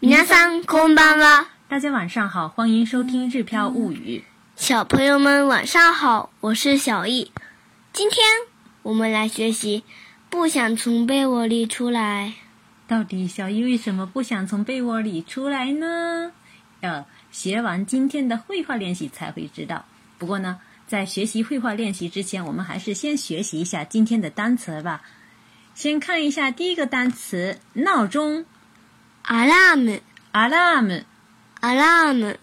皆さんこんばんは。大家晚上好，欢迎收听《日飘物语》。小朋友们晚上好，我是小易。今天我们来学习，不想从被窝里出来。到底小易为什么不想从被窝里出来呢？要学完今天的绘画练习才会知道。不过呢，在学习绘画练习之前，我们还是先学习一下今天的单词吧。先看一下第一个单词：闹钟。 アラーム、アラーム、アラーム。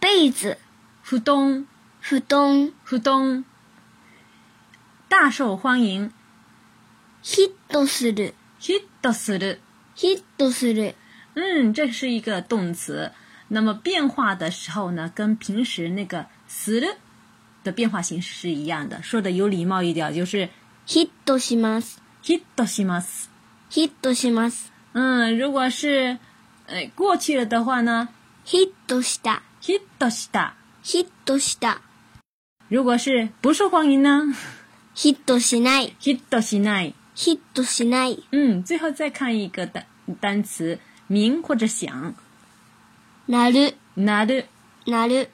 被子、布団、布団、布団。大受欢迎。ヒットする、ヒットする。ヒットする。嗯，这是一个动词。那么变化的时候呢，跟平时那个“する”的变化形式是一样的。说的有礼貌一点，就是ヒットします、ヒットします。 ヒットします。嗯，如果是呃过去了的话呢，ヒットした、ヒットした。ヒットした。如果是不受欢迎呢，ヒットしない、ヒットしない。ヒットしない。嗯，最后再看一个单单词，鸣或者响，なる、なる。なる、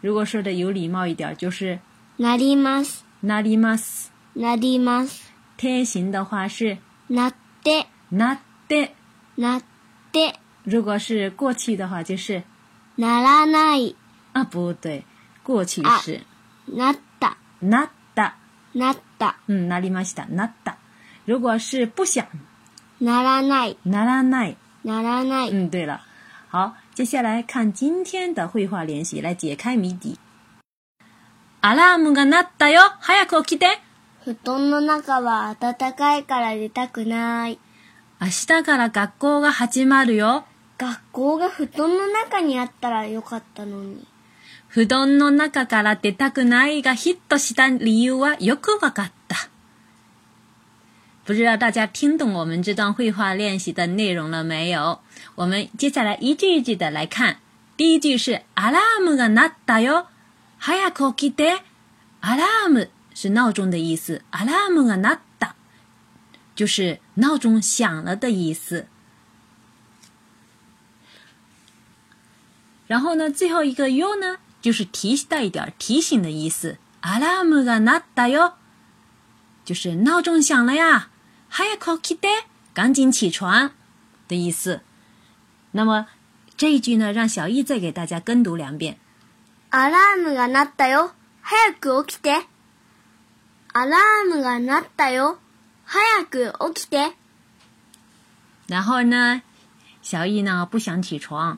如果说的有礼貌一点，就是なります、なります。なります。天形的话是なっ て、なって。なって、如果是过去的话，就是ならない、啊，不对，过去啊是なった、なった。なった、嗯，なりました。なった。如果是不想，ならない、ならない。ならない。嗯，对了，好，接下来看今天的绘画练习，来解开谜底。アラームが鳴ったよ。早く起きて。 布団の中は暖かいから出たくない。明日から学校が始まるよ。学校が布団の中にあったらよかったのに。布団の中から出たくないがヒットした理由はよくわかった。不知道大家听懂我们这段绘画练习的内容了没有？我们接下来一句一句的来看。第一句是アラームが鳴ったよ。早く起きて。アラーム是闹钟的意思，alarm が鳴った就是闹钟响了的意思。然后呢，最后一个 you 呢，就是提带一点提醒的意思，alarm が鳴ったよ就是闹钟响了呀，早く起き赶紧起床的意思。那么这一句呢，让小易再给大家跟读两遍。アラームが鳴ったよ。早く起き。アラームが鳴ったよ。早く起きて。然后呢，小易呢？不想起床。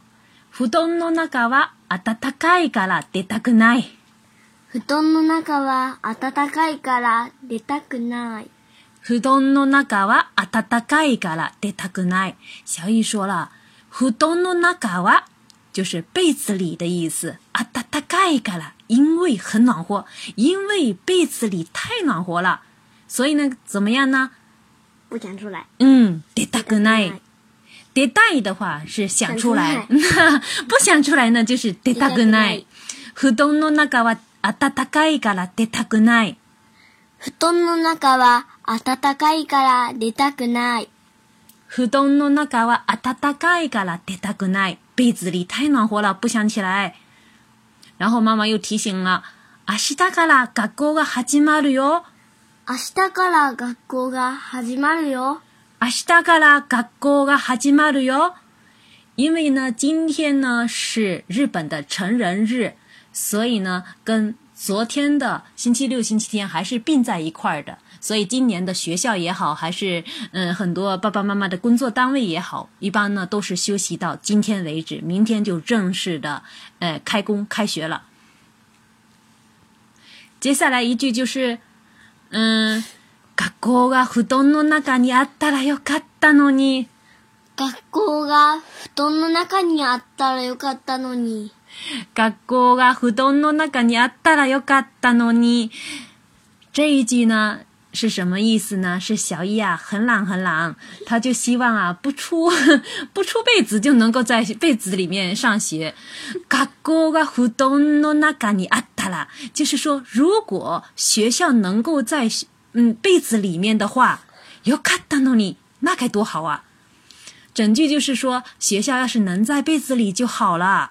布団の中は暖かいから出たくない。布団の中は暖かいから出たくない。布団の中は暖かいから出たくない。小易说了，布団の中は就是被子里的意思，暖かいから因为很暖和，因为被子里太暖和了，所以呢，怎么样呢？不想出来。嗯，出たくない。出たい的话是想出来，不想出来呢就是出たくない。布団の中は暖かいから出たくない。布団の中は暖かいから出たくない。布団の中は暖かいから出たくない。被子里太暖和了，不想起来。 然后妈妈又提醒了，明日から学校が始まるよ。明日から学校が始まるよ。明日から学校が始まるよ。因为呢，今天呢是日本的成人日，所以呢，跟 昨天的星期六、星期天还是并在一块儿的。所以今年的学校也好，还是嗯很多爸爸妈妈的工作单位也好，一般呢都是休息到今天为止，明天就正式的呃开工开学了。接下来一句就是，嗯，学校が布団の中にあったらよかったのに。学校が布団の中にあったらよかったのに。 学校が布団の中にあったらよかったのに。这一句呢是什么意思呢？是小易啊，很懒很懒，他就希望啊不出不出被子就能够在被子里面上学。学校が布団の中にあったら，就是说如果学校能够在嗯被子里面的话，よかったのに，那该多好啊！ 整句就是说学校要是能在被子里就好了。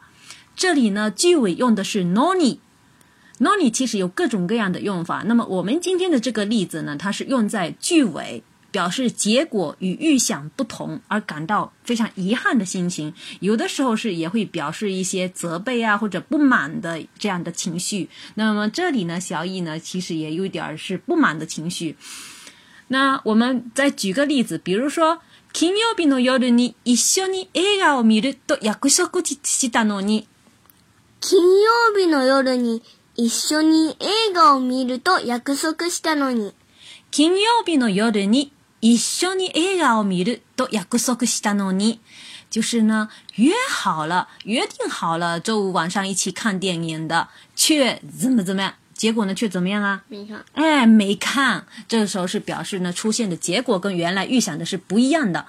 这里呢，句尾用的是 noni，noni 其实有各种各样的用法。那么我们今天的这个例子呢，它是用在句尾。表示结果与预想不同而感到非常遗憾的心情，有的时候是也会表示一些责备啊或者不满的这样的情绪。那么这里呢，小易呢其实也有点是不满的情绪。那我们再举个例子，比如说金曜日の夜に一緒に映画を見ると約束したのに。 金曜日の夜に一緒に映画を見ると約束したのに。金曜日の夜に一緒に映画を見ると約束したのに，就是呢，约好了，约定好了，周五晚上一起看电影的，却怎么怎么样？结果呢，却怎么样啊？没看。哎，没看。这个时候是表示呢，出现的结果跟原来预想的是不一样的。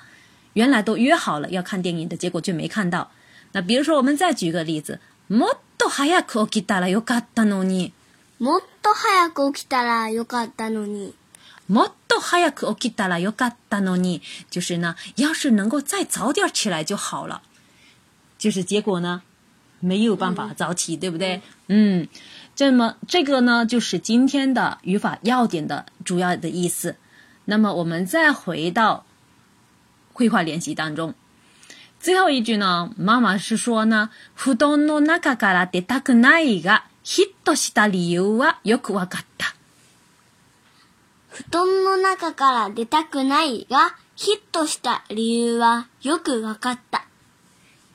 原来都约好了要看电影的，结果却没看到。那比如说，我们再举个例子， もっと早く起きたらよかったのに。もっと早く起きたらよかったのに。もっと早く起きたらよかったのに，就是呢，要是能够再早点起来就好了。就是结果呢，没有办法早起，对不对？嗯，这么这个呢，就是今天的语法要点的主要的意思。那么我们再回到绘画练习当中， 最后一句呢，妈妈是说呢，布団の中から出たくないがヒットした理由はよくわかった。布団の中から出たくないが、ヒットした理由はよくわかった。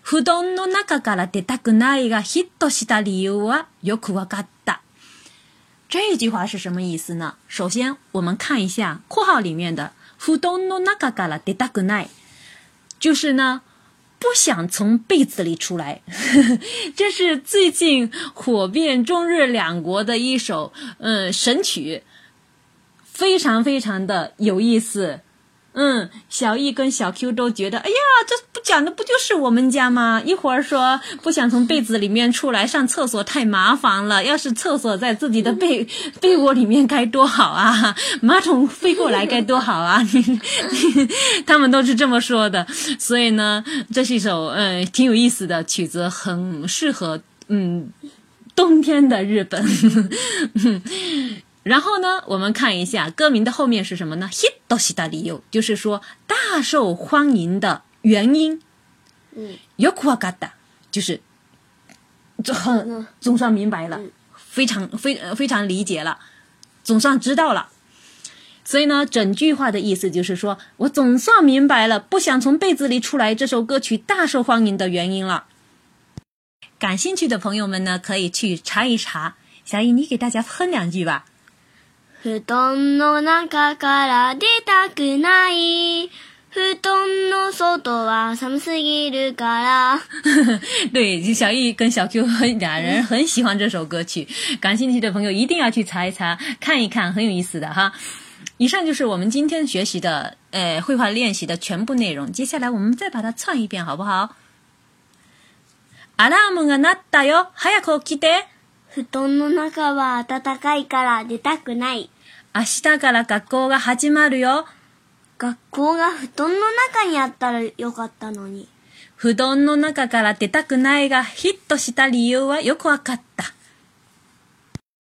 布団の中から出たくないがヒットした理由はよくわかった。这句话是什么意思呢？首先，我们看一下括号里面的“布団の中から出たくない”，就是呢，不想从被子里出来。这是最近火遍中日两国的一首嗯神曲。非常非常的有意思，嗯，小易跟小 Q 都觉得，哎呀，这讲的不就是我们家吗？一会儿说不想从被子里面出来上厕所太麻烦了，要是厕所在自己的被被窝里面该多好啊，马桶飞过来该多好啊，他们都是这么说的。所以呢，这是一首嗯挺有意思的曲子，很适合嗯冬天的日本。然后呢，我们看一下歌名的后面是什么呢？hit 到西达理由，就是说大受欢迎的原因。嗯，yokuagata 就是这很总算明白了，非常非非常理解了，总算知道了。所以呢，整句话的意思就是说我总算明白了，不想从被子里出来这首歌曲大受欢迎的原因了。感兴趣的朋友们呢，可以去查一查。小易，你给大家哼两句吧。布団の中から出たくない。 布団の外は寒すぎるから。对，小易跟小 Q 俩人很喜欢这首歌曲，感兴趣的朋友一定要去查一查，看一看，很有意思的哈。以上就是我们今天学习的呃绘画练习的全部内容。接下来我们再把它唱一遍，好不好？アラームが鳴ったよ。早く起きて。布団の中は暖かいから出たくない。明日から学校が始まるよ。学校が布団の中にあったらよかったのに。布団の中から出たくないがヒットした理由はよくわかった。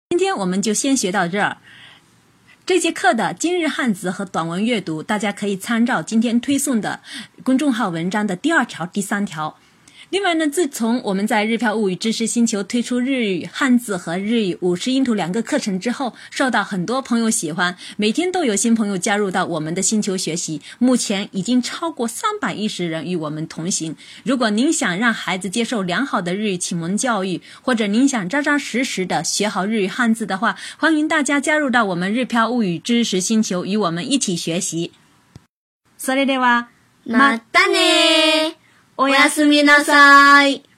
今天我们就先学到这儿。这节课的今日汉字和短文阅读，大家可以参照今天推送的公众号文章的第二条、第三条。另外呢，自从我们在日漂物语知识星球推出日语汉字和日语五十音图两个课程之后，受到很多朋友喜欢，每天都有新朋友加入到我们的星球学习。目前已经超过三百一十人与我们同行。如果您想让孩子接受良好的日语启蒙教育，或者您想扎扎实实的学好日语汉字的话，欢迎大家加入到我们日漂物语知识星球，与我们一起学习。それでは、またね おやすみなさい。